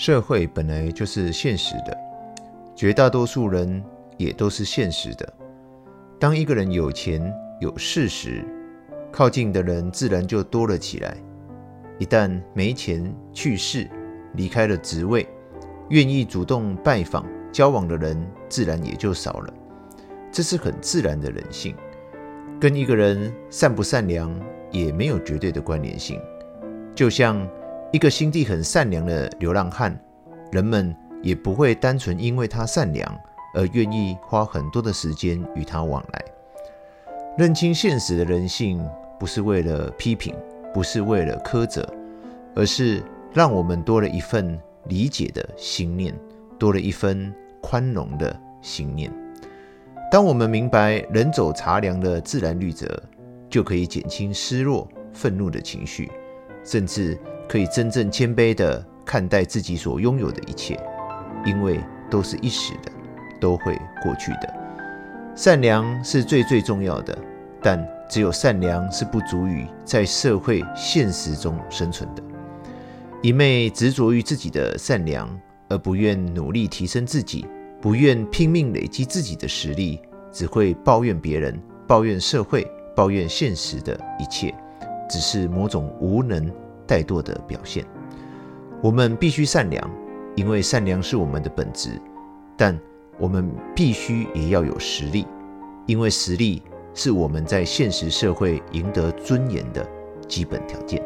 社会本来就是现实的，绝大多数人也都是现实的。当一个人有钱有势时，靠近的人自然就多了起来；一旦没钱去世，离开了职位，愿意主动拜访交往的人自然也就少了。这是很自然的人性，跟一个人善不善良也没有绝对的关联性。就像一个心地很善良的流浪汉，人们也不会单纯因为他善良而愿意花很多的时间与他往来。认清现实的人性，不是为了批评，不是为了苛责，而是让我们多了一份理解的心念，多了一份宽容的心念。当我们明白人走茶凉的自然律则，就可以减轻失落、愤怒的情绪，甚至。可以真正谦卑地看待自己所拥有的一切，因为都是一时的，都会过去的。善良是最最重要的，但只有善良是不足以在社会现实中生存的。一味执着于自己的善良，而不愿努力提升自己，不愿拼命累积自己的实力，只会抱怨别人、抱怨社会、抱怨现实的一切，只是某种无能。怠惰的表现，我们必须善良，因为善良是我们的本质。但我们必须也要有实力，因为实力是我们在现实社会赢得尊严的基本条件。